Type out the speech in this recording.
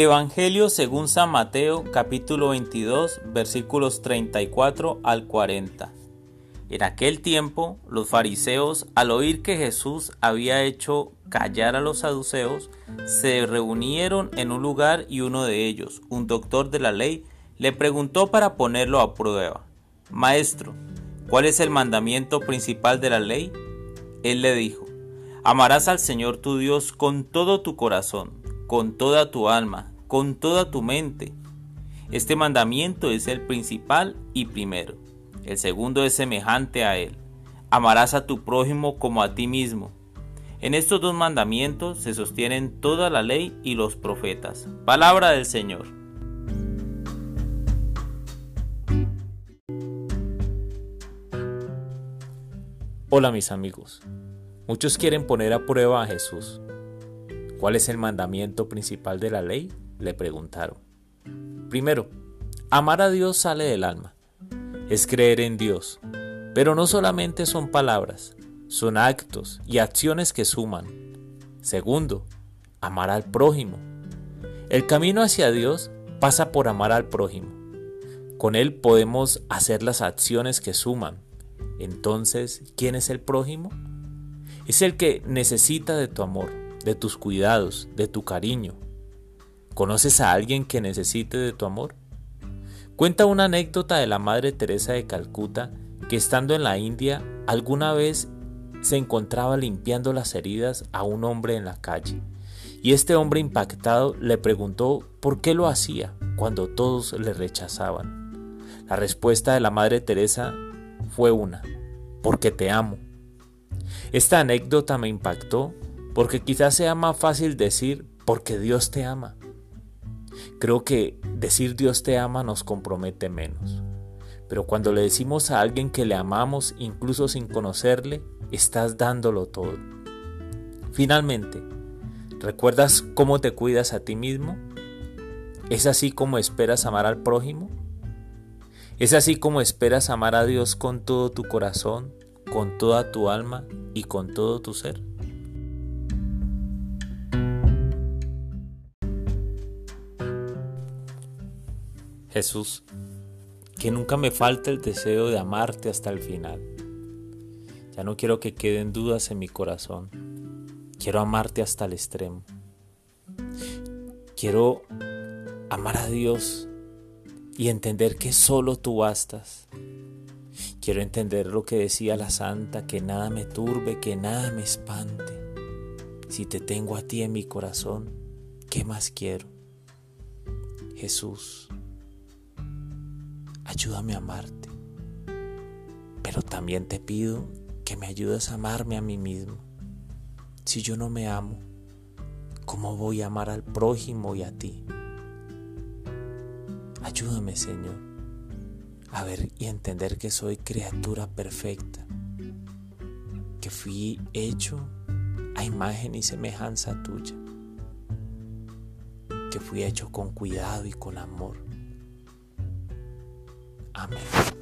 Evangelio según San Mateo capítulo 22 versículos 34 al 40. En aquel tiempo los fariseos, al oír que Jesús había hecho callar a los saduceos, se reunieron en un lugar y uno de ellos, un doctor de la ley, le preguntó para ponerlo a prueba, Maestro, ¿cuál es el mandamiento principal de la ley? Él le dijo, Amarás al Señor tu Dios con todo tu corazón con toda tu alma, con toda tu mente. Este mandamiento es el principal y primero. El segundo es semejante a él. Amarás a tu prójimo como a ti mismo. En estos dos mandamientos se sostienen toda la ley y los profetas. Palabra del Señor. Hola mis amigos. Muchos quieren poner a prueba a Jesús ¿Cuál es el mandamiento principal de la ley? Le preguntaron. Primero, amar a Dios sale del alma. Es creer en Dios. Pero no solamente son palabras, son actos y acciones que suman. Segundo, amar al prójimo. El camino hacia Dios pasa por amar al prójimo. Con Él podemos hacer las acciones que suman. Entonces, ¿quién es el prójimo? Es el que necesita de tu amor de tus cuidados, de tu cariño. ¿Conoces a alguien que necesite de tu amor? Cuenta una anécdota de la Madre Teresa de Calcuta que estando en la India alguna vez se encontraba limpiando las heridas a un hombre en la calle. Y este hombre impactado le preguntó por qué lo hacía cuando todos le rechazaban. La respuesta de la Madre Teresa fue una, porque te amo. Esta anécdota me impactó porque quizás sea más fácil decir porque Dios te ama. Creo que decir Dios te ama nos compromete menos. Pero cuando le decimos a alguien que le amamos, incluso sin conocerle, estás dándolo todo. Finalmente, ¿recuerdas cómo te cuidas a ti mismo? ¿Es así como esperas amar al prójimo? ¿Es así como esperas amar a Dios con todo tu corazón, con toda tu alma y con todo tu ser? Jesús, que nunca me falte el deseo de amarte hasta el final. Ya no quiero que queden dudas en mi corazón. Quiero amarte hasta el extremo. Quiero amar a Dios y entender que solo tú bastas. Quiero entender lo que decía la santa, que nada me turbe, que nada me espante. Si te tengo a ti en mi corazón, ¿qué más quiero? Jesús ayúdame a amarte. Pero también te pido que me ayudes a amarme a mí mismo. Si yo no me amo, ¿cómo voy a amar al prójimo y a ti? Ayúdame, Señor, a ver y entender que soy criatura perfecta, que fui hecho a imagen y semejanza tuya, que fui hecho con cuidado y con amor Amen.